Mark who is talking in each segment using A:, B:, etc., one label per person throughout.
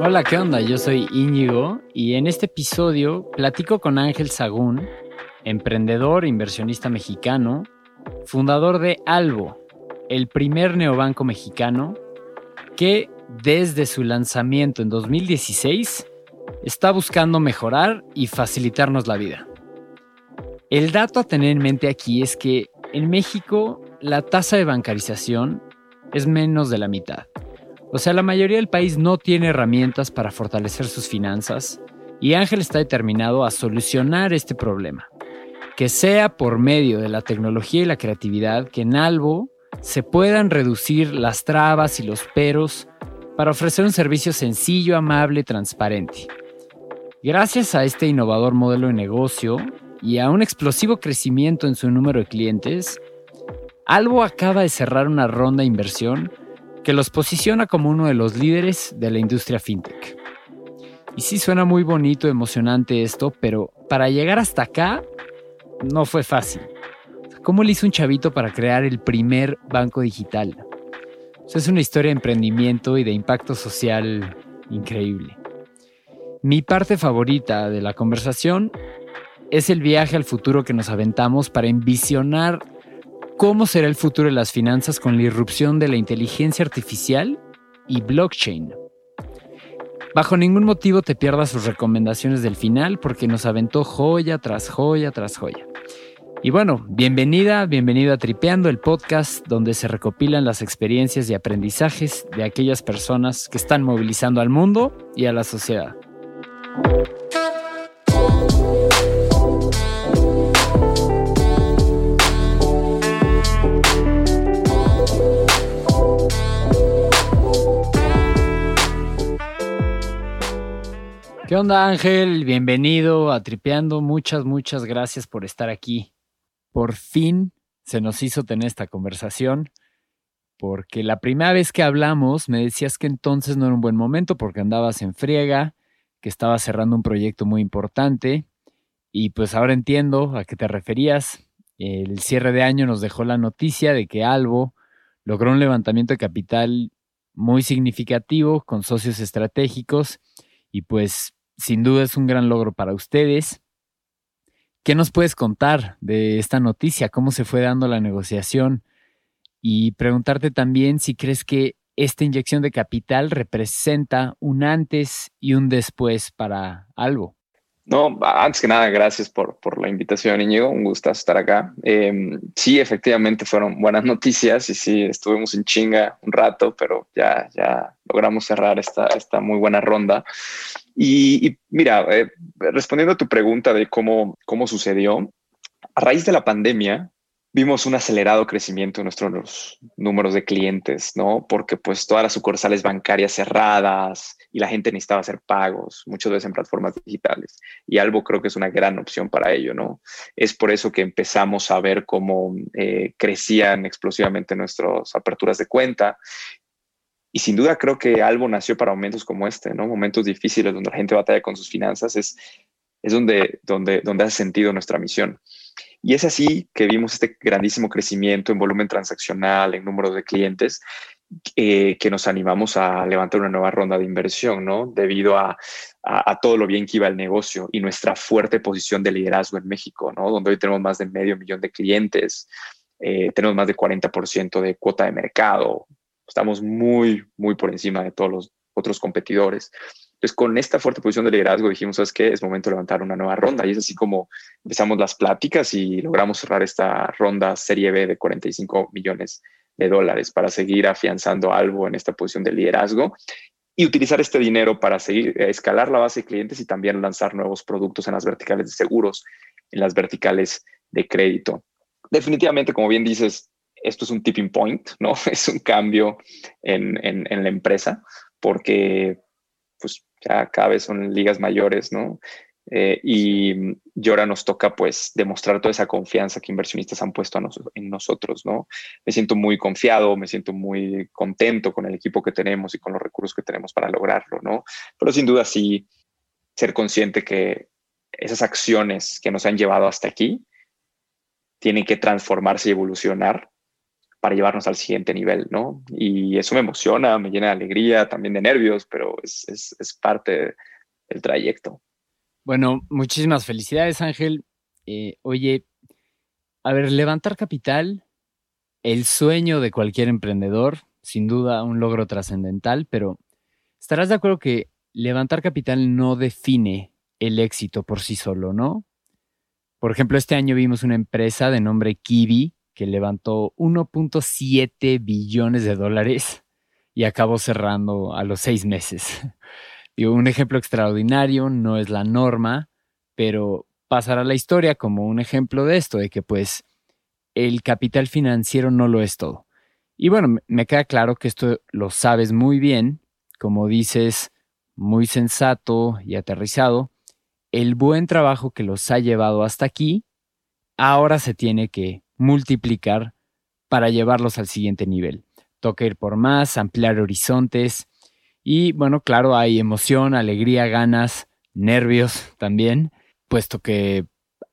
A: Hola, ¿qué onda? Yo soy Íñigo y en este episodio platico con Ángel Sagún, emprendedor e inversionista mexicano, fundador de Albo, el primer neobanco mexicano que desde su lanzamiento en 2016 está buscando mejorar y facilitarnos la vida. El dato a tener en mente aquí es que en México la tasa de bancarización es menos de la mitad. O sea, la mayoría del país no tiene herramientas para fortalecer sus finanzas y Ángel está determinado a solucionar este problema. Que sea por medio de la tecnología y la creatividad que en Albo se puedan reducir las trabas y los peros para ofrecer un servicio sencillo, amable y transparente. Gracias a este innovador modelo de negocio y a un explosivo crecimiento en su número de clientes, Albo acaba de cerrar una ronda de inversión que los posiciona como uno de los líderes de la industria fintech. Y sí suena muy bonito, emocionante esto, pero para llegar hasta acá no fue fácil. ¿Cómo le hizo un chavito para crear el primer banco digital? es una historia de emprendimiento y de impacto social increíble. Mi parte favorita de la conversación es el viaje al futuro que nos aventamos para envisionar ¿Cómo será el futuro de las finanzas con la irrupción de la inteligencia artificial y blockchain? Bajo ningún motivo te pierdas sus recomendaciones del final porque nos aventó joya tras joya tras joya. Y bueno, bienvenida, bienvenido a Tripeando, el podcast donde se recopilan las experiencias y aprendizajes de aquellas personas que están movilizando al mundo y a la sociedad. ¿Qué onda Ángel? Bienvenido a Tripeando. Muchas, muchas gracias por estar aquí. Por fin se nos hizo tener esta conversación, porque la primera vez que hablamos me decías que entonces no era un buen momento porque andabas en friega, que estabas cerrando un proyecto muy importante, y pues ahora entiendo a qué te referías. El cierre de año nos dejó la noticia de que Albo logró un levantamiento de capital muy significativo con socios estratégicos y pues sin duda es un gran logro para ustedes. ¿Qué nos puedes contar de esta noticia? ¿Cómo se fue dando la negociación? Y preguntarte también si crees que esta inyección de capital representa un antes y un después para algo.
B: No, antes que nada, gracias por, la invitación, Íñigo. Un gusto estar acá. Em, sí, efectivamente fueron buenas noticias y sí, estuvimos en chinga un rato, pero ya, ya logramos cerrar esta, esta muy buena ronda. Y, mira, eh, respondiendo a tu pregunta de cómo, cómo sucedió, a raíz de la pandemia, vimos un acelerado crecimiento en nuestros números de clientes, ¿no? Porque pues todas las sucursales bancarias cerradas y la gente necesitaba hacer pagos, muchas veces en plataformas digitales. Y Albo creo que es una gran opción para ello, ¿no? Es por eso que empezamos a ver cómo eh, crecían explosivamente nuestras aperturas de cuenta. Y sin duda creo que Albo nació para momentos como este, ¿no? Momentos difíciles donde la gente batalla con sus finanzas, es, es donde, donde, donde hace sentido nuestra misión. Y es así que vimos este grandísimo crecimiento en volumen transaccional, en número de clientes, eh, que nos animamos a levantar una nueva ronda de inversión, ¿no? Debido a, todo lo bien que iba el negocio y nuestra fuerte posición de liderazgo en México, ¿no? Donde hoy tenemos más de medio millón de clientes, eh, tenemos más de 40% de cuota de mercado, estamos muy, muy por encima de todos los otros competidores. Entonces, con esta fuerte posición de liderazgo dijimos, ¿sabes qué? Es momento de levantar una nueva ronda. Y es así como empezamos las pláticas y logramos cerrar esta ronda Serie B de 45 millones de dólares para seguir afianzando algo en esta posición de liderazgo y utilizar este dinero para seguir eh, escalar la base de clientes y también lanzar nuevos productos en las verticales de seguros, en las verticales de crédito. Definitivamente, como bien dices, esto es un tipping point, ¿no? Es un cambio en, en, en la empresa porque pues ya cada vez son ligas mayores, ¿no? Eh, y, ahora nos toca pues demostrar toda esa confianza que inversionistas han puesto en nosotros, ¿no? Me siento muy confiado, me siento muy contento con el equipo que tenemos y con los recursos que tenemos para lograrlo, ¿no? Pero sin duda sí ser consciente que esas acciones que nos han llevado hasta aquí tienen que transformarse y evolucionar para llevarnos al siguiente nivel, ¿no? Y eso me emociona, me llena de alegría, también de nervios, pero es, es, parte del trayecto.
A: Bueno, muchísimas felicidades, Ángel. Eh, oye, a ver, levantar capital, el sueño de cualquier emprendedor, sin duda un logro trascendental, pero estarás de acuerdo que levantar capital no define el éxito por sí solo, ¿no? Por ejemplo, este año vimos una empresa de nombre Kiwi que levantó 1.7 billones de dólares y acabó cerrando a los seis meses. Digo, un ejemplo extraordinario, no es la norma, pero pasará la historia como un ejemplo de esto, de que pues el capital financiero no lo es todo. Y bueno, me queda claro que esto lo sabes muy bien, como dices, muy sensato y aterrizado. El buen trabajo que los ha llevado hasta aquí, ahora se tiene que multiplicar para llevarlos al siguiente nivel. Toca ir por más, ampliar horizontes y bueno, claro, hay emoción, alegría, ganas, nervios también, puesto que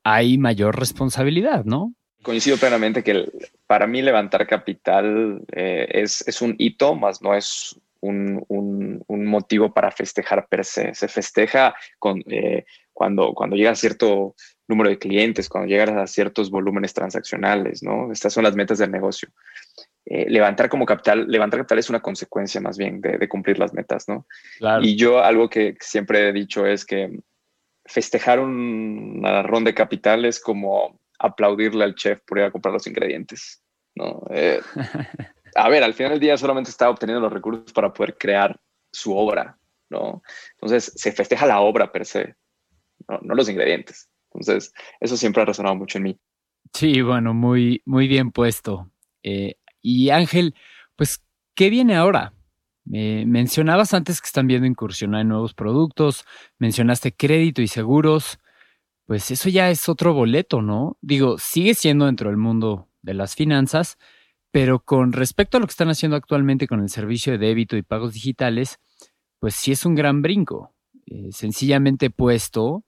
A: hay mayor responsabilidad, ¿no?
B: Coincido plenamente que para mí levantar capital eh, es, un hito, más no es un, motivo para festejar per se. Se festeja eh, cuando, llega cierto número de clientes, cuando llegas a ciertos volúmenes transaccionales, ¿no? Estas son las metas del negocio. Eh, levantar como capital, levantar capital es una consecuencia más bien de, cumplir las metas, ¿no? Y yo algo que siempre he dicho es que festejar un ronda de capital es como aplaudirle al chef por ir a comprar los ingredientes, ¿no? Eh, a ver, al final del día solamente está obteniendo los recursos para poder crear su obra, ¿no? Entonces se festeja la obra per se, no los ingredientes. Entonces, eso siempre ha resonado mucho en mí.
A: Sí, bueno, muy, muy bien puesto. Eh, y Ángel, pues, ¿qué viene ahora? mencionabas antes que están viendo incursionar en nuevos productos, mencionaste crédito y seguros, pues eso ya es otro boleto, ¿no? Digo, sigue siendo dentro del mundo de las finanzas, pero con respecto a lo que están haciendo actualmente con el servicio de débito y pagos digitales, pues sí es un gran brinco. Eh, sencillamente puesto,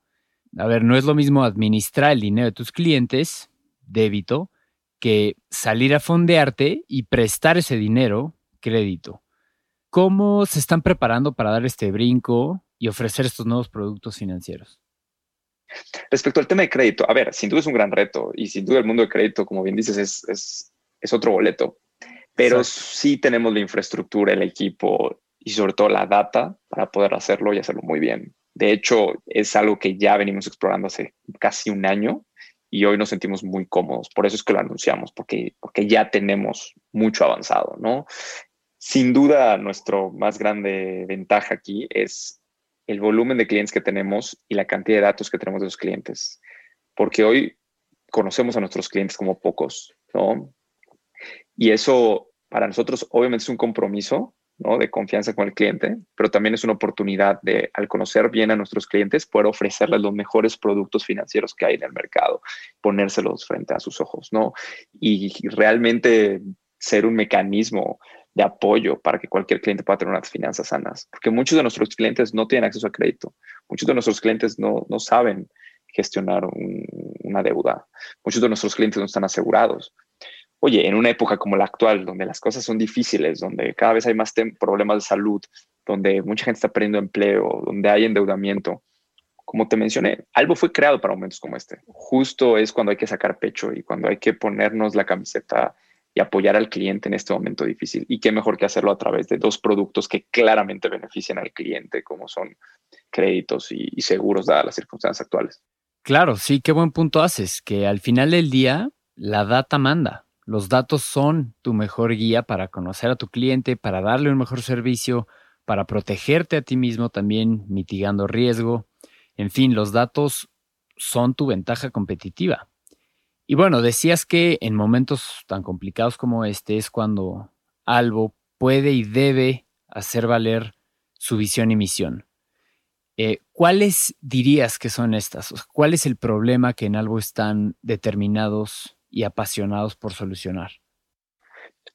A: a ver, no es lo mismo administrar el dinero de tus clientes, débito, que salir a fondearte y prestar ese dinero, crédito. ¿Cómo se están preparando para dar este brinco y ofrecer estos nuevos productos financieros?
B: Respecto al tema de crédito, a ver, sin duda es un gran reto y sin duda el mundo de crédito, como bien dices, es, es, otro boleto, pero sí tenemos la infraestructura, el equipo y sobre todo la data para poder hacerlo y hacerlo muy bien. De hecho, es algo que ya venimos explorando hace casi un año y hoy nos sentimos muy cómodos. Por eso es que lo anunciamos, porque, porque ya tenemos mucho avanzado, ¿no? Sin duda, nuestro más grande ventaja aquí es el volumen de clientes que tenemos y la cantidad de datos que tenemos de los clientes, porque hoy conocemos a nuestros clientes como pocos, ¿no? Y eso para nosotros obviamente es un compromiso de confianza con el cliente, pero también es una oportunidad de, al conocer bien a nuestros clientes, poder ofrecerles los mejores productos financieros que hay en el mercado, ponérselos frente a sus ojos, ¿no? Y realmente ser un mecanismo de apoyo para que cualquier cliente pueda tener unas finanzas sanas, porque muchos de nuestros clientes no tienen acceso a crédito, muchos de nuestros clientes no, no saben gestionar una deuda, muchos de nuestros clientes no están asegurados, oye, en una época como la actual, donde las cosas son difíciles, donde cada vez hay más problemas de salud, donde mucha gente está perdiendo empleo, donde hay endeudamiento, como te mencioné, algo fue creado para momentos como este. Justo es cuando hay que sacar pecho y cuando hay que ponernos la camiseta y apoyar al cliente en este momento difícil. Y qué mejor que hacerlo a través de dos productos que claramente benefician al cliente, como son créditos y, y seguros, dadas las circunstancias actuales.
A: Claro, sí, qué buen punto haces, que al final del día la data manda. Los datos son tu mejor guía para conocer a tu cliente, para darle un mejor servicio, para protegerte a ti mismo también, mitigando riesgo. En fin, los datos son tu ventaja competitiva. Y bueno, decías que en momentos tan complicados como este es cuando Albo puede y debe hacer valer su visión y misión. Eh, ¿Cuáles dirías que son estas? ¿Cuál es el problema que en Albo están determinados y apasionados por solucionar?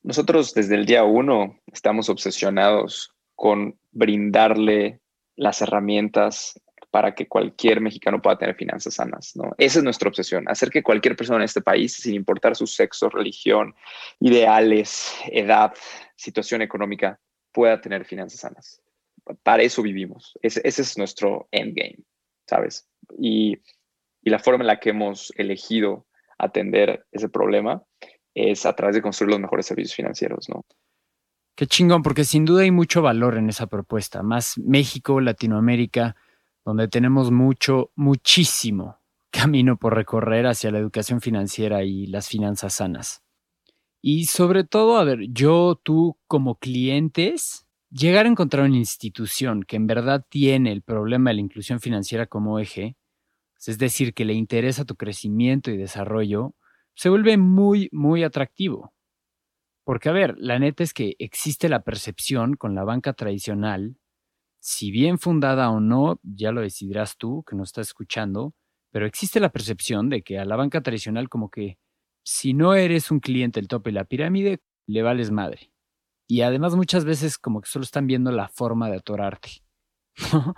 B: Nosotros desde el día uno estamos obsesionados con brindarle las herramientas para que cualquier mexicano pueda tener finanzas sanas, ¿no? Esa es nuestra obsesión, hacer que cualquier persona en este país, sin importar su sexo, religión, ideales, edad, situación económica, pueda tener finanzas sanas. Para eso vivimos. Ese, es nuestro endgame, ¿sabes? Y, y la forma en la que hemos elegido atender ese problema es a través de construir los mejores servicios financieros, ¿no?
A: Qué chingón, porque sin duda hay mucho valor en esa propuesta, más México, Latinoamérica, donde tenemos mucho, muchísimo camino por recorrer hacia la educación financiera y las finanzas sanas. Y sobre todo, a ver, yo, tú como clientes, llegar a encontrar una institución que en verdad tiene el problema de la inclusión financiera como eje, es decir, que le interesa tu crecimiento y desarrollo, se vuelve muy, muy atractivo. Porque, a ver, la neta es que existe la percepción con la banca tradicional, si bien fundada o no, ya lo decidirás tú que nos estás escuchando, pero existe la percepción de que a la banca tradicional como que si no eres un cliente del tope de la pirámide, le vales madre. Y además muchas veces como que solo están viendo la forma de atorarte.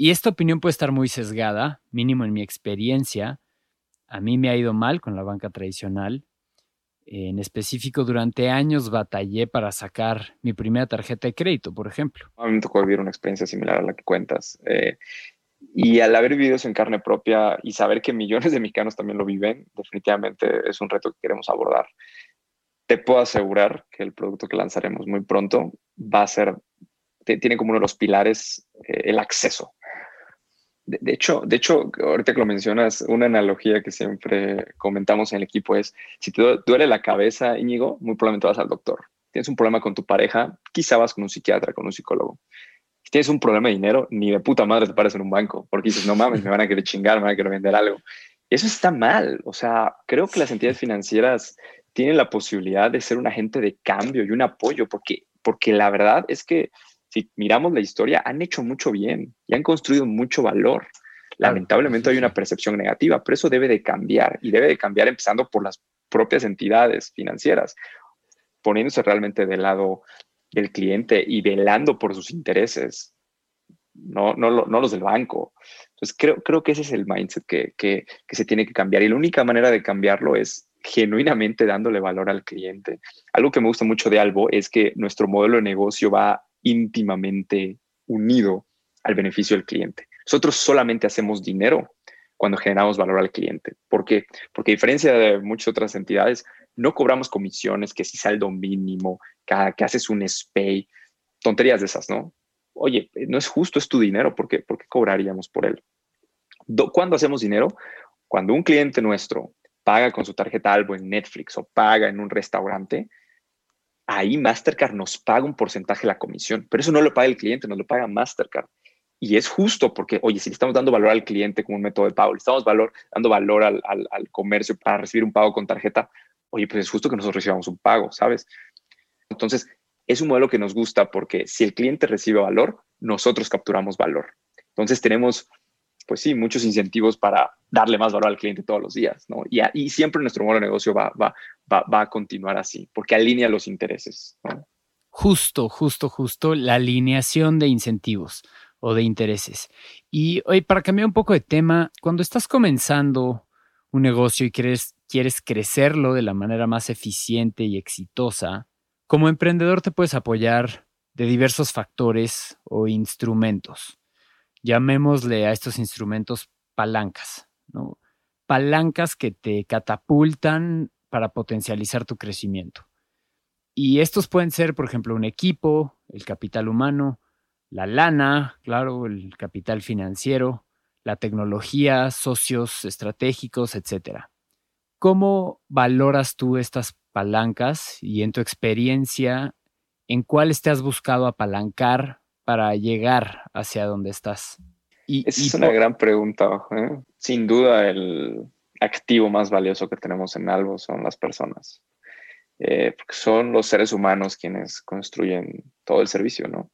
A: y esta opinión puede estar muy sesgada, mínimo en mi experiencia. A mí me ha ido mal con la banca tradicional en específico, durante años batallé para sacar mi primera tarjeta de crédito, por ejemplo.
B: A mí me tocó vivir una experiencia similar a la que cuentas. Eh, y al haber vivido eso en carne propia y saber que millones de mexicanos también lo viven, definitivamente es un reto que queremos abordar. Te puedo asegurar que el producto que lanzaremos muy pronto va a ser, tiene como uno de los pilares eh, el acceso de, hecho, de hecho, ahorita que lo mencionas, una analogía que siempre comentamos en el equipo es, si te duele la cabeza, Íñigo, muy probablemente vas al doctor. Tienes un problema con tu pareja, quizá vas con un psiquiatra, con un psicólogo. Si tienes un problema de dinero, ni de puta madre te pares en un banco, porque dices, no mames, me van a querer chingar, me van a querer vender algo. Eso está mal. O sea, creo que las entidades financieras tienen la posibilidad de ser un agente de cambio y un apoyo, porque, porque la verdad es que si miramos la historia, han hecho mucho bien y han construido mucho valor. Lamentablemente hay una percepción negativa, pero eso debe de cambiar y debe de cambiar empezando por las propias entidades financieras, poniéndose realmente del lado del cliente y velando por sus intereses, no, no, no los del banco. Entonces creo, creo que ese es el mindset que, que, que se tiene que cambiar y la única manera de cambiarlo es genuinamente dándole valor al cliente. Algo que me gusta mucho de Albo es que nuestro modelo de negocio va íntimamente unido al beneficio del cliente. Nosotros solamente hacemos dinero cuando generamos valor al cliente. ¿Por qué? Porque a diferencia de muchas otras entidades, no cobramos comisiones, que si saldo mínimo, que, que haces un SPAY, tonterías de esas, ¿no? Oye, no es justo, es tu dinero, ¿por qué, ¿Por qué cobraríamos por él? ¿Cuándo hacemos dinero? Cuando un cliente nuestro paga con su tarjeta Albo en Netflix o paga en un restaurante, ahí Mastercard nos paga un porcentaje de la comisión, pero eso no lo paga el cliente, nos lo paga Mastercard. Y es justo porque, oye, si le estamos dando valor al cliente como un método de pago, le estamos dando valor al, comercio para recibir un pago con tarjeta, oye, pues es justo que nosotros recibamos un pago, ¿sabes? Entonces, es un modelo que nos gusta porque si el cliente recibe valor, nosotros capturamos valor. Entonces, tenemos pues sí, muchos incentivos para darle más valor al cliente todos los días, ¿no? Y, siempre nuestro modelo de negocio va, a continuar así, porque alinea los intereses.
A: Justo, justo, justo, la alineación de incentivos o de intereses. Y hoy, para cambiar un poco de tema, cuando estás comenzando un negocio y quieres, quieres crecerlo de la manera más eficiente y exitosa, como emprendedor te puedes apoyar de diversos factores o instrumentos llamémosle a estos instrumentos palancas, ¿no? Palancas que te catapultan para potencializar tu crecimiento. Y estos pueden ser, por ejemplo, un equipo, el capital humano, la lana, claro, el capital financiero, la tecnología, socios estratégicos, etc. ¿Cómo valoras tú estas palancas y en tu experiencia, en cuáles te has buscado apalancar para llegar hacia donde estás?
B: Y, es una gran pregunta. ¿eh? Sin duda, el activo más valioso que tenemos en Albo son las personas. Eh, porque son los seres humanos quienes construyen todo el servicio, ¿no?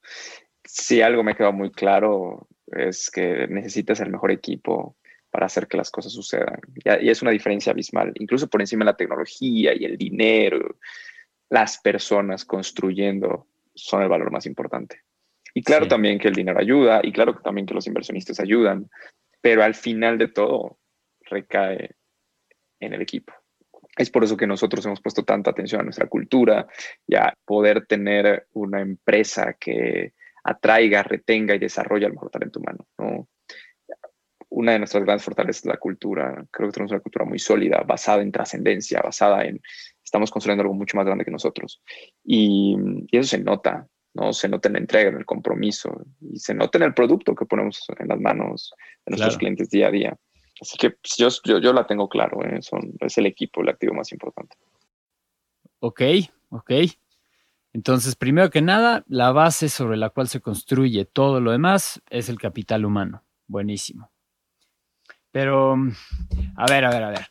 B: Si algo me queda muy claro es que necesitas el mejor equipo para hacer que las cosas sucedan. Y, y es una diferencia abismal, incluso por encima de la tecnología y el dinero, las personas construyendo son el valor más importante Y claro también que el dinero ayuda y claro que también que los inversionistas ayudan, pero al final de todo recae en el equipo. Es por eso que nosotros hemos puesto tanta atención a nuestra cultura y a poder tener una empresa que atraiga, retenga y desarrolle el mejor talento humano. ¿no? Una de nuestras grandes fortalezas es la cultura. Creo que tenemos una cultura muy sólida, basada en trascendencia, basada en estamos construyendo algo mucho más grande que nosotros. Y, eso se nota, ¿no? Se nota en la entrega, en el compromiso y se nota en el producto que ponemos en las manos de nuestros clientes día a día. Así que pues, yo, yo, yo, la tengo claro, ¿eh? Son, es el equipo el activo más importante.
A: Ok, ok. Entonces, primero que nada, la base sobre la cual se construye todo lo demás es el capital humano. Buenísimo. Pero, a ver, a ver, a ver.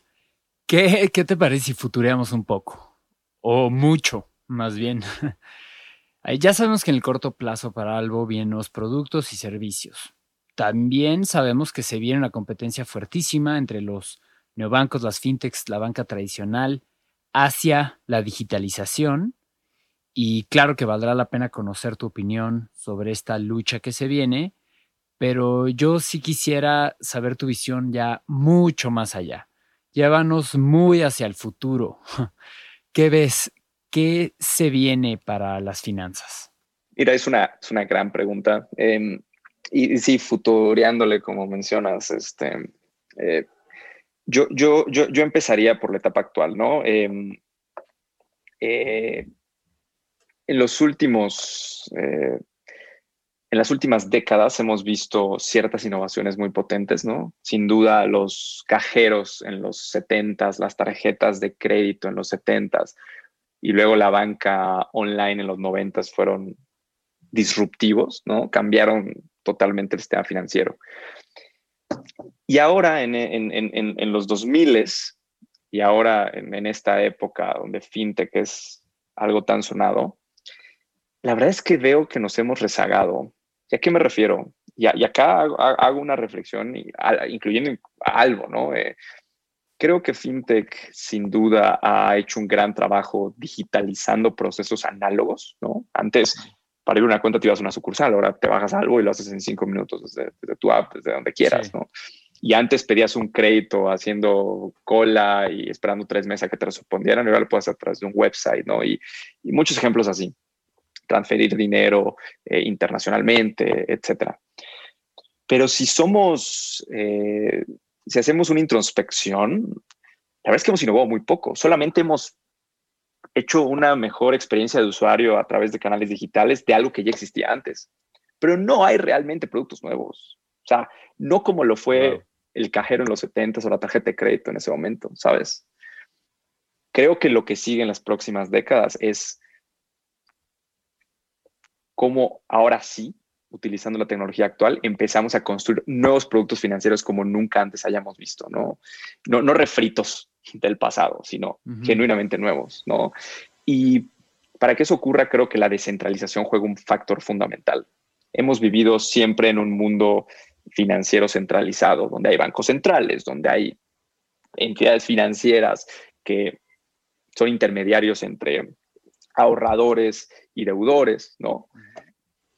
A: ¿Qué, qué te parece si futureamos un poco? O mucho, más bien. ya sabemos que en el corto plazo para algo vienen los productos y servicios. También sabemos que se viene una competencia fuertísima entre los neobancos, las fintechs, la banca tradicional, hacia la digitalización. Y claro que valdrá la pena conocer tu opinión sobre esta lucha que se viene, pero yo sí quisiera saber tu visión ya mucho más allá. Llévanos muy hacia el futuro. ¿Qué ves? ¿Qué se viene para las finanzas?
B: Mira, es una, es una gran pregunta. Em, y, sí, futureándole, como mencionas, este, eh, yo, yo, yo, yo, empezaría por la etapa actual, ¿no? Em, eh, en los últimos, eh, en las últimas décadas hemos visto ciertas innovaciones muy potentes, ¿no? Sin duda, los cajeros en los 70s, las tarjetas de crédito en los 70s y luego la banca online en los 90s fueron disruptivos, ¿no? Cambiaron totalmente el sistema financiero. Y ahora en, en, en, en los 2000 y ahora en, esta época donde fintech es algo tan sonado, la verdad es que veo que nos hemos rezagado. ¿Y a qué me refiero? Y, y acá hago, una reflexión, incluyendo algo, ¿no? Eh, creo que FinTech sin duda ha hecho un gran trabajo digitalizando procesos análogos, ¿no? Antes para ir a una cuenta te ibas a una sucursal, ahora te bajas algo y lo haces en cinco minutos desde, tu app, desde donde quieras, ¿no? Y antes pedías un crédito haciendo cola y esperando tres meses a que te respondieran, y ahora lo puedes hacer a través de un website, ¿no? Y, muchos ejemplos así. Transferir dinero eh, internacionalmente, etcétera. Pero si somos, eh, si hacemos una introspección, la verdad es que hemos innovado muy poco. Solamente hemos hecho una mejor experiencia de usuario a través de canales digitales de algo que ya existía antes. Pero no hay realmente productos nuevos. O sea, no como lo fue el cajero en los 70 o la tarjeta de crédito en ese momento, ¿sabes? Creo que lo que sigue en las próximas décadas es cómo ahora sí, utilizando la tecnología actual, empezamos a construir nuevos productos financieros como nunca antes hayamos visto, ¿no? No, no refritos, del pasado, sino genuinamente nuevos, ¿no? Y para que eso ocurra, creo que la descentralización juega un factor fundamental. Hemos vivido siempre en un mundo financiero centralizado, donde hay bancos centrales, donde hay entidades financieras que son intermediarios entre ahorradores y deudores, ¿no?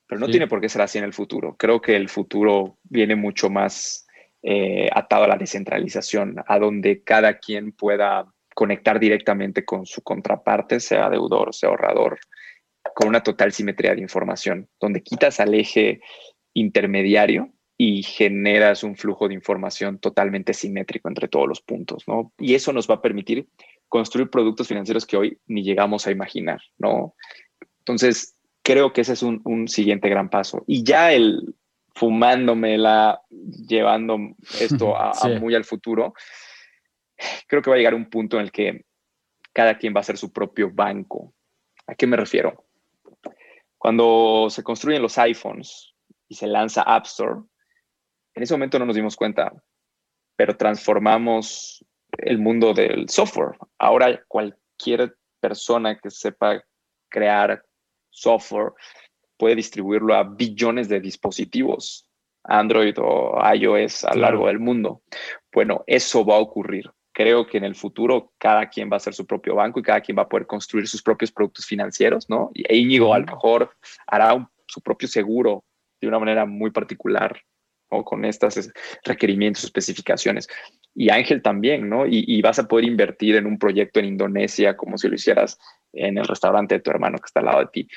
B: Pero no tiene por qué ser así en el futuro. Creo que el futuro viene mucho más eh, atado a la descentralización, a donde cada quien pueda conectar directamente con su contraparte, sea deudor, sea ahorrador, con una total simetría de información, donde quitas al eje intermediario y generas un flujo de información totalmente simétrico entre todos los puntos, ¿no? Y eso nos va a permitir construir productos financieros que hoy ni llegamos a imaginar, ¿no? Entonces, creo que ese es un, un siguiente gran paso. Y ya el, fumándomela, llevando esto a, muy al futuro, creo que va a llegar un punto en el que cada quien va a ser su propio banco. ¿A qué me refiero? Cuando se construyen los iPhones y se lanza App Store, en ese momento no nos dimos cuenta, pero transformamos el mundo del software. Ahora cualquier persona que sepa crear software puede distribuirlo a billones de dispositivos, Android o iOS a lo largo del mundo. Bueno, eso va a ocurrir. Creo que en el futuro cada quien va a ser su propio banco y cada quien va a poder construir sus propios productos financieros, ¿no? Y Íñigo a lo mejor hará un su propio seguro de una manera muy particular o con estos requerimientos, especificaciones. Y Ángel también, ¿no? Y, vas a poder invertir en un proyecto en Indonesia como si lo hicieras en el restaurante de tu hermano que está al lado de ti.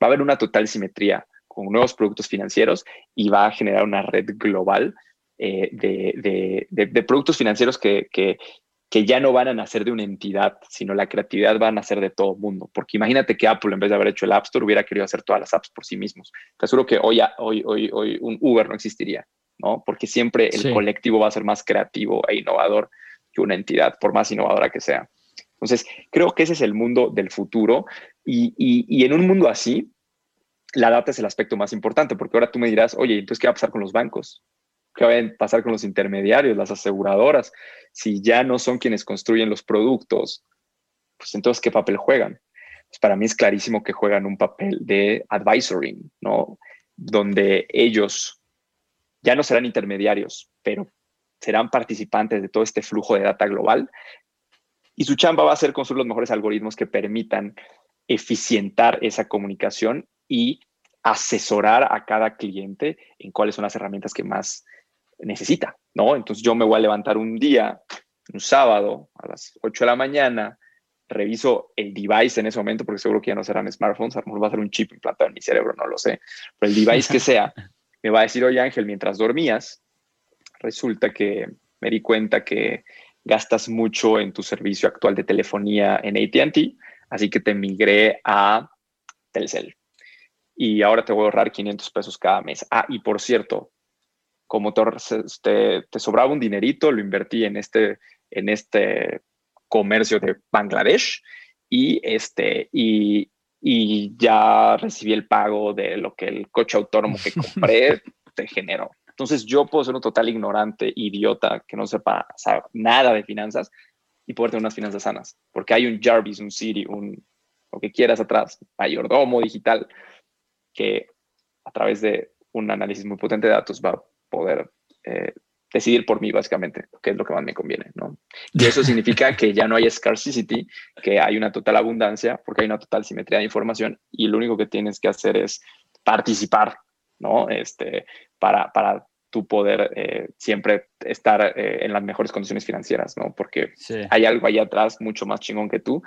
B: Va a haber una total simetría con nuevos productos financieros y va a generar una red global eh, de, productos financieros que, que, que ya no van a nacer de una entidad, sino la creatividad va a nacer de todo mundo. Porque imagínate que Apple, en vez de haber hecho el App Store, hubiera querido hacer todas las apps por sí mismos. Te aseguro que hoy, hoy, hoy, hoy un Uber no existiría, ¿no? Porque siempre el colectivo va a ser más creativo e innovador que una entidad, por más innovadora que sea. Entonces, creo que ese es el mundo del futuro. Y, y en un mundo así, la data es el aspecto más importante, porque ahora tú me dirás, oye, entonces, ¿qué va a pasar con los bancos? ¿Qué va a pasar con los intermediarios, las aseguradoras? Si ya no son quienes construyen los productos, pues entonces, ¿qué papel juegan? Pues para mí es clarísimo que juegan un papel de advisory, ¿no? Donde ellos ya no serán intermediarios, pero serán participantes de todo este flujo de data global. Y su chamba va a ser construir los mejores algoritmos que permitan eficientar esa comunicación y asesorar a cada cliente en cuáles son las herramientas que más necesita, ¿no? Entonces yo me voy a levantar un día, un sábado, a las 8 de la mañana, reviso el device en ese momento, porque seguro que ya no serán smartphones, a lo mejor va a ser un chip implantado en mi cerebro, no lo sé, pero el device que sea, me va a decir, oye Ángel, mientras dormías, resulta que me di cuenta que gastas mucho en tu servicio actual de telefonía en ATT, así que te migré a Telcel. Y ahora te voy a ahorrar 500 pesos cada mes. Ah, y por cierto, como te, te, sobraba un dinerito, lo invertí en este, en este comercio de Bangladesh y, este, y, y ya recibí el pago de lo que el coche autónomo que compré te generó. Entonces yo puedo ser un total ignorante, idiota, que no sepa nada de finanzas y poder tener unas finanzas sanas, porque hay un Jarvis, un Siri, un lo que quieras atrás, mayordomo digital, que a través de un análisis muy potente de datos va poder eh, decidir por mí, básicamente, qué es lo que más me conviene, ¿no? Y eso significa que ya no hay scarcity, que hay una total abundancia, porque hay una total simetría de información y lo único que tienes que hacer es participar, ¿no? Este, para, para tu poder eh, siempre estar eh, en las mejores condiciones financieras, ¿no? Porque hay algo ahí atrás mucho más chingón que tú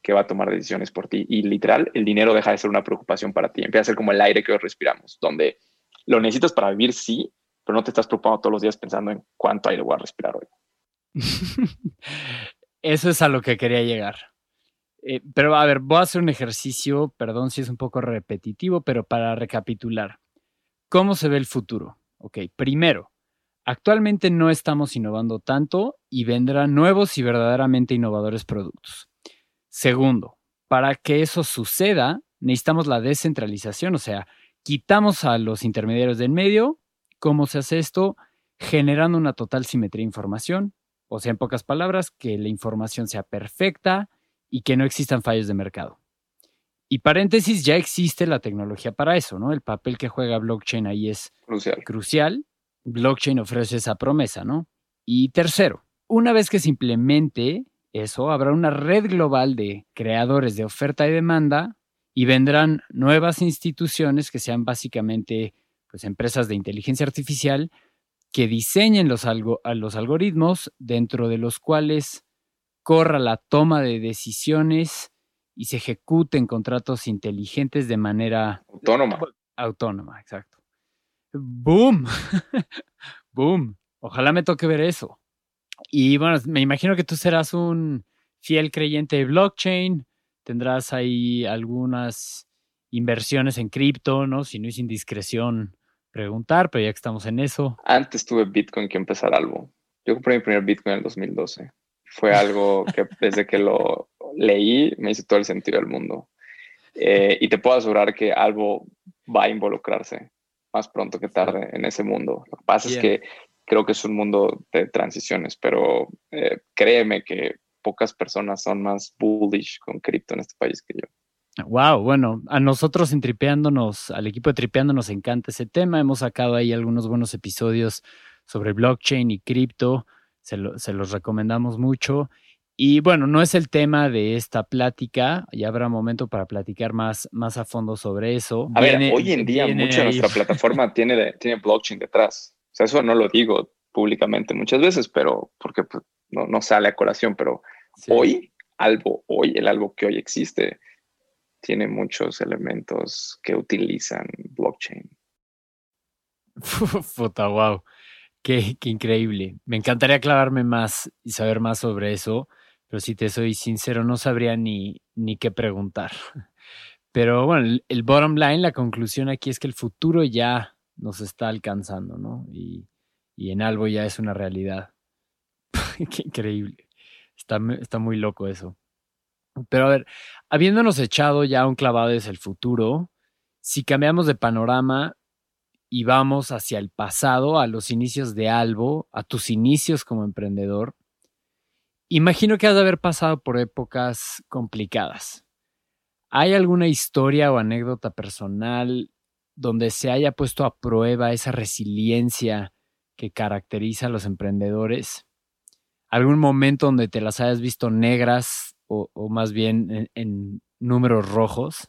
B: que va a tomar decisiones por ti. Y literal, el dinero deja de ser una preocupación para ti. Empieza a ser como el aire que hoy respiramos, donde lo necesitas para vivir, sí, pero no te estás preocupando todos los días pensando en cuánto aire voy a respirar hoy.
A: Eso es a lo que quería llegar. Eh, pero a ver, voy a hacer un ejercicio, perdón si es un poco repetitivo, pero para recapitular. ¿Cómo se ve el futuro? Ok, primero, actualmente no estamos innovando tanto y vendrán nuevos y verdaderamente innovadores productos. Segundo, para que eso suceda, necesitamos la descentralización, o sea, quitamos a los intermediarios del medio ¿Cómo se hace esto? Generando una total simetría de información, o sea, en pocas palabras, que la información sea perfecta y que no existan fallos de mercado. Y paréntesis, ya existe la tecnología para eso, ¿no? El papel que juega blockchain ahí es crucial. crucial. Blockchain ofrece esa promesa, ¿no? Y tercero, una vez que se implemente eso, habrá una red global de creadores de oferta y demanda y vendrán nuevas instituciones que sean básicamente pues, empresas de inteligencia artificial que diseñen los, los algoritmos dentro de los cuales corra la toma de decisiones y se ejecuten contratos inteligentes de manera
B: autónoma.
A: Autónoma, exacto. ¡Boom! ¡Boom! Ojalá me toque ver eso. Y bueno, me imagino que tú serás un fiel creyente de blockchain, tendrás ahí algunas inversiones en cripto, ¿no? Si no es indiscreción, preguntar, pero ya que estamos en eso.
B: Antes tuve Bitcoin que empezar algo. Yo compré mi primer Bitcoin en el 2012. Fue algo que desde que lo leí me hizo todo el sentido del mundo. Eh, y te puedo asegurar que algo va a involucrarse más pronto que tarde en ese mundo. Lo que pasa es que creo que es un mundo de transiciones, pero eh, créeme que pocas personas son más bullish con cripto en este país que yo.
A: Wow, bueno, a nosotros en Tripeándonos, al equipo de Tripeando nos encanta ese tema. Hemos sacado ahí algunos buenos episodios sobre blockchain y cripto. Se, se los recomendamos mucho. Y bueno, no es el tema de esta plática, ya habrá momento para platicar más, más a fondo sobre eso.
B: A ver, hoy en día mucha de nuestra plataforma tiene, tiene blockchain detrás. O sea, eso no lo digo públicamente muchas veces, pero porque pues, no, no, sale a colación, pero hoy, algo, hoy, el algo que hoy existe, tiene muchos elementos que utilizan blockchain.
A: Puta, wow. Qué, increíble. Me encantaría clavarme más y saber más sobre eso pero si te soy sincero, no sabría ni, ni qué preguntar. Pero bueno, el, bottom line, la conclusión aquí es que el futuro ya nos está alcanzando, ¿no? Y, en algo ya es una realidad. qué increíble. Está, está muy loco eso. Pero a ver, habiéndonos echado ya un clavado desde el futuro, si cambiamos de panorama y vamos hacia el pasado, a los inicios de Albo, a tus inicios como emprendedor, Imagino que has de haber pasado por épocas complicadas. ¿Hay alguna historia o anécdota personal donde se haya puesto a prueba esa resiliencia que caracteriza a los emprendedores? ¿Algún momento donde te las hayas visto negras o, más bien en, números rojos?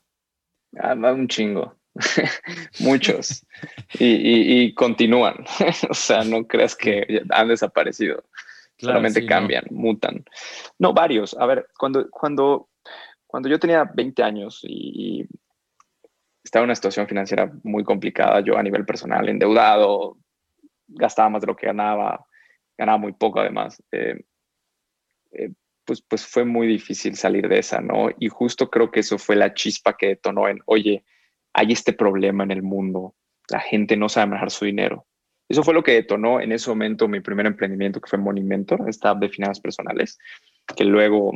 B: Ah, un chingo. Muchos. y, y, continúan. o sea, no creas que han desaparecido. Solamente cambian, mutan. No, varios. A ver, cuando, cuando, cuando yo tenía 20 años y, estaba en una situación financiera muy complicada, yo a nivel personal, endeudado, gastaba más de lo que ganaba, ganaba muy poco además, eh, eh, pues, pues fue muy difícil salir de esa, ¿no? Y justo creo que eso fue la chispa que detonó en, oye, hay este problema en el mundo, la gente no sabe manejar su dinero. Eso fue lo que detonó en ese momento mi primer emprendimiento, que fue Money Mentor, esta app de finanzas personales, que luego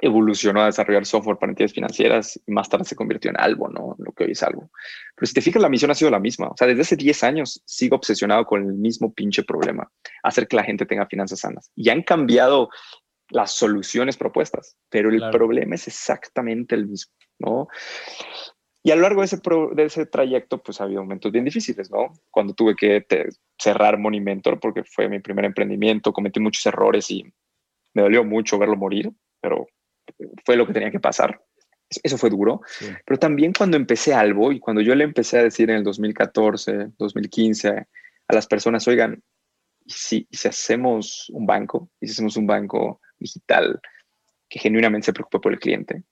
B: evolucionó a desarrollar software para entidades financieras y más tarde se convirtió en algo, ¿no? Lo que hoy es algo. Pero si te fijas, la misión ha sido la misma. O sea, desde hace 10 años sigo obsesionado con el mismo pinche problema, hacer que la gente tenga finanzas sanas. Y han cambiado las soluciones propuestas, pero el problema es exactamente el mismo, ¿no? Y a lo largo de ese, de ese trayecto, pues ha habido momentos bien difíciles, ¿no? Cuando tuve que cerrar Money Mentor porque fue mi primer emprendimiento, cometí muchos errores y me dolió mucho verlo morir, pero fue lo que tenía que pasar. Eso fue duro. Pero también cuando empecé algo y cuando yo le empecé a decir en el 2014, 2015 a las personas, oigan, si, si hacemos un banco, y si hacemos un banco digital que genuinamente se preocupe por el cliente,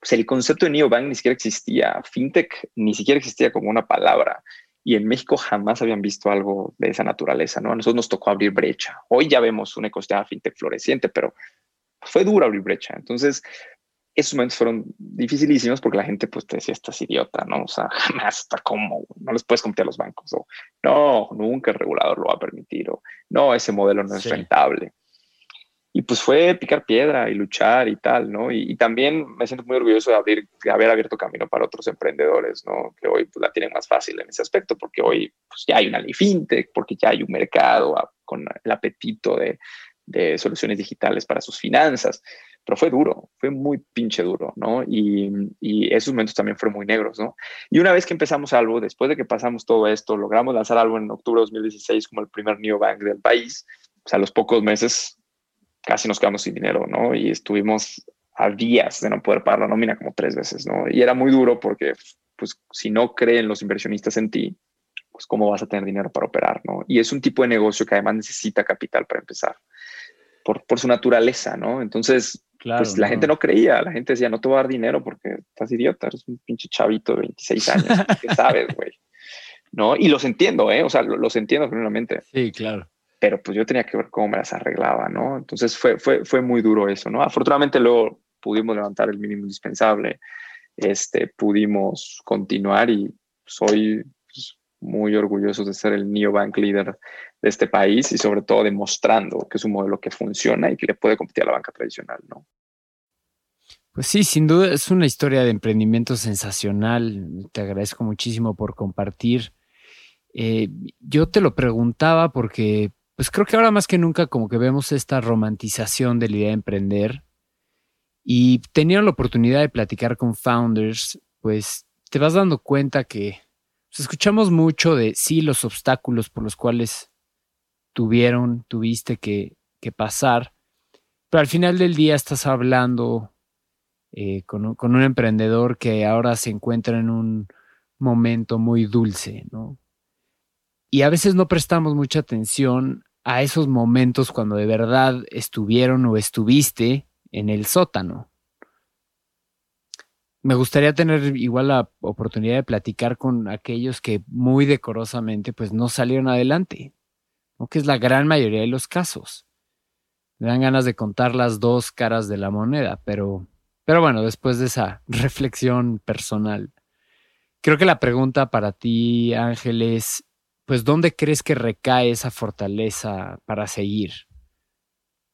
B: pues el concepto de neobank ni siquiera existía, fintech ni siquiera existía como una palabra. Y en México jamás habían visto algo de esa naturaleza, ¿no? A nosotros nos tocó abrir brecha. Hoy ya vemos un ecosistema fintech floreciente, pero fue duro abrir brecha. Entonces, esos momentos fueron dificilísimos porque la gente pues te decía, estás idiota, ¿no? O sea, jamás está como, no les puedes competir a los bancos, o no, nunca el regulador lo va a permitir, o no, ese modelo no es rentable y pues fue picar piedra y luchar y tal, ¿no? Y, también me siento muy orgulloso de, haber abierto camino para otros emprendedores, ¿no? Que hoy pues, la tienen más fácil en ese aspecto, porque hoy pues, ya hay una ley fintech, porque ya hay un mercado con el apetito de, de, soluciones digitales para sus finanzas. Pero fue duro, fue muy pinche duro, ¿no? Y, y esos momentos también fueron muy negros, ¿no? Y una vez que empezamos algo, después de que pasamos todo esto, logramos lanzar algo en octubre de 2016 como el primer neobank del país, pues a los pocos meses casi nos quedamos sin dinero, ¿no? Y estuvimos a días de no poder pagar la nómina como tres veces, ¿no? Y era muy duro porque, pues, si no creen los inversionistas en ti, pues, ¿cómo vas a tener dinero para operar, ¿no? Y es un tipo de negocio que además necesita capital para empezar, por, por su naturaleza, ¿no? Entonces, pues la gente no creía, la gente decía, no te voy a dar dinero porque estás idiota, eres un pinche chavito de 26 años, ¿qué sabes, güey? ¿No? Y los entiendo, ¿eh? O sea, los entiendo genuinamente.
A: Sí, claro
B: pero pues yo tenía que ver cómo me las arreglaba, ¿no? Entonces fue, fue, fue muy duro eso, ¿no? Afortunadamente luego pudimos levantar el mínimo indispensable, este, pudimos continuar y soy pues, muy orgulloso de ser el neobank líder de este país y sobre todo demostrando que es un modelo que funciona y que le puede competir a la banca tradicional, ¿no?
A: Pues sí, sin duda es una historia de emprendimiento sensacional. Te agradezco muchísimo por compartir. Eh, yo te lo preguntaba porque pues creo que ahora más que nunca como que vemos esta romantización de la idea de emprender y teniendo la oportunidad de platicar con founders, pues te vas dando cuenta que pues, escuchamos mucho de sí los obstáculos por los cuales tuvieron, tuviste que, pasar, Pero al final del día estás hablando eh, con, con, un emprendedor que ahora se encuentra en un momento muy dulce, ¿no? Y a veces no prestamos mucha atención a esos momentos cuando de verdad estuvieron o estuviste en el sótano. Me gustaría tener igual la oportunidad de platicar con aquellos que muy decorosamente pues no salieron adelante, ¿no? que es la gran mayoría de los casos. Me dan ganas de contar las dos caras de la moneda, pero, pero bueno, después de esa reflexión personal, creo que la pregunta para ti, Ángel, es, pues, ¿dónde crees que recae esa fortaleza para seguir?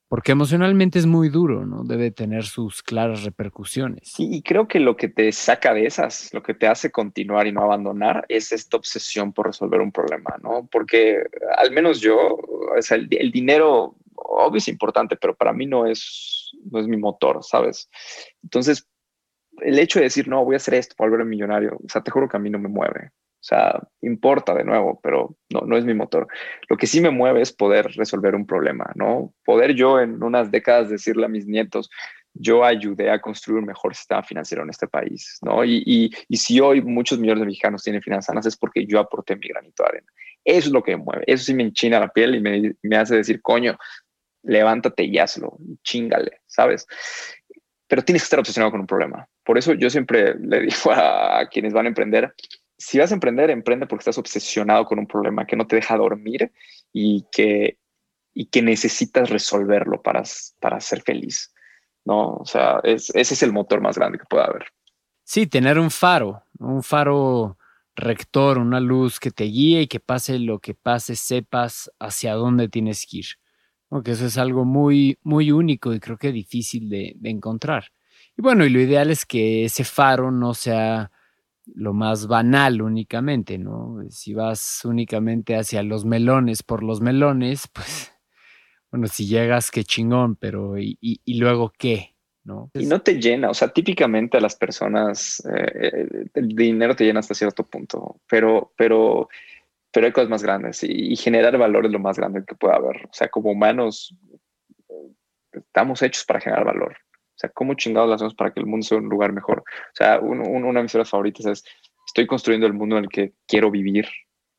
A: Porque emocionalmente es muy duro, ¿no? Debe tener sus claras repercusiones.
B: Sí, y creo que lo que te saca de esas, lo que te hace continuar y no abandonar, es esta obsesión por resolver un problema, ¿no? Porque al menos yo, o sea, el, dinero, obvio es importante, pero para mí no es, no es mi motor, ¿sabes? Entonces, el hecho de decir, no, voy a hacer esto para volverme millonario, o sea, te juro que a mí no me mueve. O sea, importa de nuevo, pero no, no es mi motor. Lo que sí me mueve es poder resolver un problema, ¿no? Poder yo en unas décadas decirle a mis nietos, yo ayudé a construir un mejor sistema financiero en este país, ¿no? Y, y, y si hoy muchos millones de mexicanos tienen finanzas sanas es porque yo aporté mi granito de arena. Eso es lo que me mueve. Eso sí me enchina la piel y me, me hace decir, coño, levántate y hazlo, chingale, ¿sabes? Pero tienes que estar obsesionado con un problema. Por eso yo siempre le digo a quienes van a emprender, si vas a emprender, emprende porque estás obsesionado con un problema que no te deja dormir y que, y que necesitas resolverlo para, para ser feliz. ¿no? O sea, ese es el motor más grande que pueda haber.
A: Sí, tener un faro, un faro rector, una luz que te guíe y que pase lo que pase, sepas hacia dónde tienes que ir. Porque eso es algo muy, muy único y creo que difícil de, de encontrar. Y bueno, y lo ideal es que ese faro no sea lo más banal únicamente, ¿no? Si vas únicamente hacia los melones por los melones, pues, bueno, si llegas, qué chingón, pero ¿y, y, luego qué? ¿no?
B: y no te llena, o sea, típicamente a las personas eh, el dinero te llena hasta cierto punto, pero, pero, pero hay cosas más grandes y, generar valor es lo más grande que pueda haber. O sea, como humanos eh, estamos hechos para generar valor. O sea, ¿cómo chingados lo hacemos para que el mundo sea un lugar mejor? O sea, una de mis horas favoritas es, estoy construyendo el mundo en el que quiero vivir.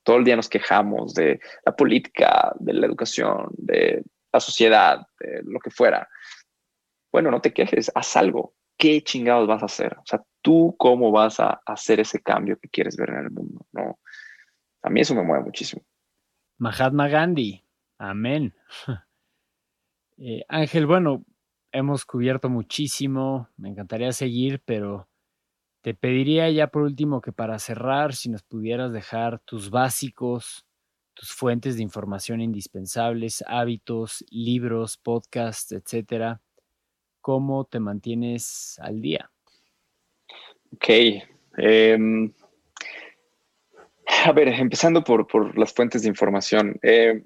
B: Todo el día nos quejamos de la política, de la educación, de la sociedad, de lo que fuera. Bueno, no te quejes, haz algo. ¿Qué chingados vas a hacer? O sea, tú cómo vas a hacer ese cambio que quieres ver en el mundo, ¿no? A mí eso me mueve muchísimo.
A: Mahatma Gandhi, amén. Eh, Ángel, bueno, hemos cubierto muchísimo, me encantaría seguir, pero te pediría ya por último que para cerrar, si nos pudieras dejar tus básicos, tus fuentes de información indispensables, hábitos, libros, podcasts, etcétera, ¿cómo te mantienes al día?
B: Ok. Em, a ver, empezando por, las fuentes de información. Eh,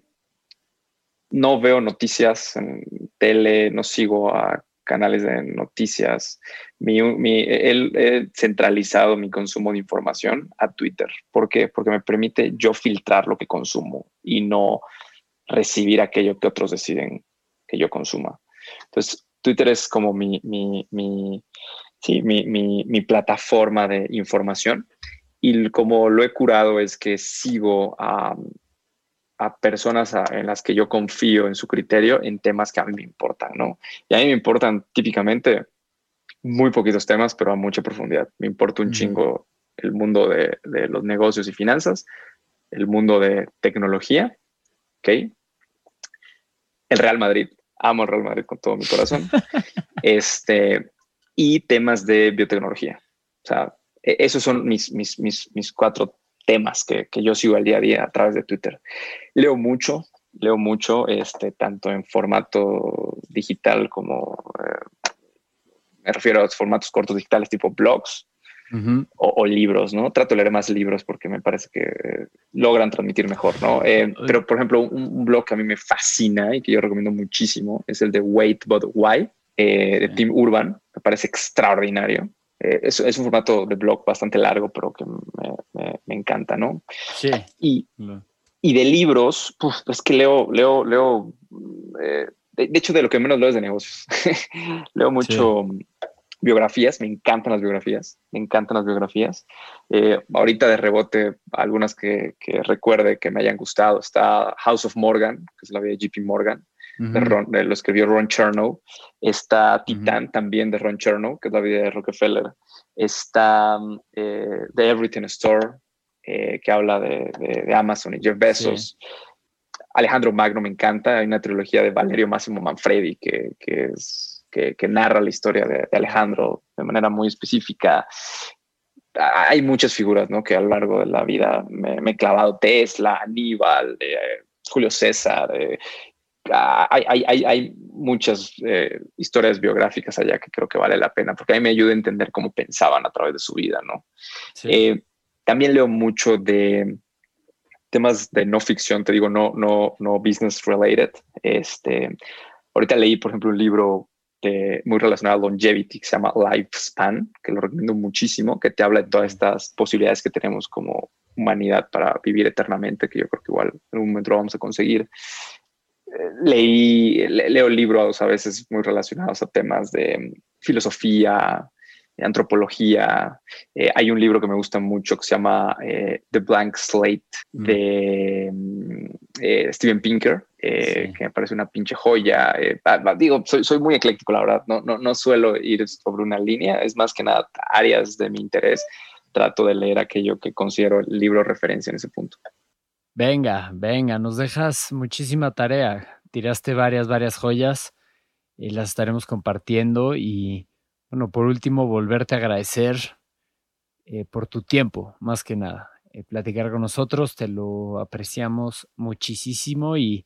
B: no veo noticias en tele, no sigo a canales de noticias. Mi, mi, he, centralizado mi consumo de información a Twitter. ¿Por qué? Porque me permite yo filtrar lo que consumo y no recibir aquello que otros deciden que yo consuma. Entonces, Twitter es como mi, mi, mi, sí, mi plataforma de información y como lo he curado es que sigo a a personas en las que yo confío en su criterio en temas que a mí me importan, ¿no? Y a mí me importan típicamente muy poquitos temas, pero a mucha profundidad. Me importa un chingo el mundo de, los negocios y finanzas, el mundo de tecnología, ¿ok? El Real Madrid, amo el Real Madrid con todo mi corazón, este, y temas de biotecnología. O sea, e, esos son mis, mis, mis, mis cuatro temas que, que, yo sigo al día a día a través de Twitter. Leo mucho, leo mucho, este, tanto en formato digital como, eh, me refiero a los formatos cortos digitales tipo blogs o, libros, ¿no? Trato de leer más libros porque me parece que logran transmitir mejor, ¿no? Eh, pero, por ejemplo, un, blog que a mí me fascina y que yo recomiendo muchísimo es el de Wait But Why, eh, de Tim Urban. Me parece extraordinario. Eh, es, un formato de blog bastante largo, pero que me, encanta, ¿no? Sí. Y, y de libros, pues es que leo, leo, leo eh, de, hecho, de lo que menos leo es de negocios. leo mucho biografías, me encantan las biografías, me encantan las biografías. Eh, ahorita de rebote, algunas que, recuerde que me hayan gustado, está House of Morgan, que es la vida de JP Morgan, de lo escribió Ron Chernow. Está Titan también de Ron Chernow, que es la vida de Rockefeller. Está eh, The Everything Store, eh, que habla de, Amazon y Jeff Bezos. Alejandro Magno me encanta, hay una trilogía de Valerio Máximo Manfredi que, es, que, narra la historia de, Alejandro de manera muy específica. Hay muchas figuras ¿no? que a lo largo de la vida me, he clavado, Tesla, Aníbal, eh, Julio César, hay, hay, hay, muchas eh, historias biográficas allá que creo que vale la pena, porque a mí me ayuda a entender cómo pensaban a través de su vida, ¿no? Eh, también leo mucho de temas de no ficción, te digo, no, no, no business related. Este, ahorita leí, por ejemplo, un libro de, muy relacionado a longevity que se llama Lifespan, que lo recomiendo muchísimo, que te habla de todas estas posibilidades que tenemos como humanidad para vivir eternamente, que yo creo que igual en algún momento lo vamos a conseguir leí, leo libros a veces muy relacionados a temas de filosofía, de antropología. Eh, hay un libro que me gusta mucho que se llama eh, The Blank Slate mm. de mm, eh, Steven Pinker, que me parece una pinche joya. digo, soy, soy, muy ecléctico, la verdad. No, no, no suelo ir sobre una línea, es más que nada áreas de mi interés. Trato de leer aquello que considero el libro referencia en ese punto.
A: Venga, venga, nos dejas muchísima tarea. Tiraste varias, varias joyas y las estaremos compartiendo. Y bueno, por último, volverte a agradecer eh, por tu tiempo, más que nada. Eh, platicar con nosotros, te lo apreciamos muchísimo y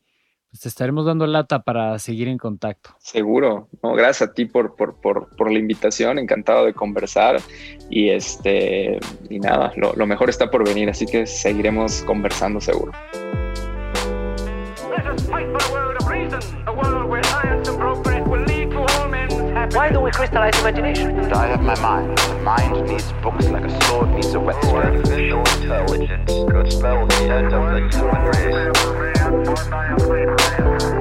A: pues, te estaremos dando lata para seguir en contacto.
B: Seguro, gracias a ti por, por, la invitación, encantado de conversar y este y nada, lo, lo mejor está por venir, así que seguiremos conversando seguro. Why don't we crystallize imagination? I have my mind. The mind needs books like a sword needs a whetstone. Artificial intelligence could spell the end of the human race. One mile, please.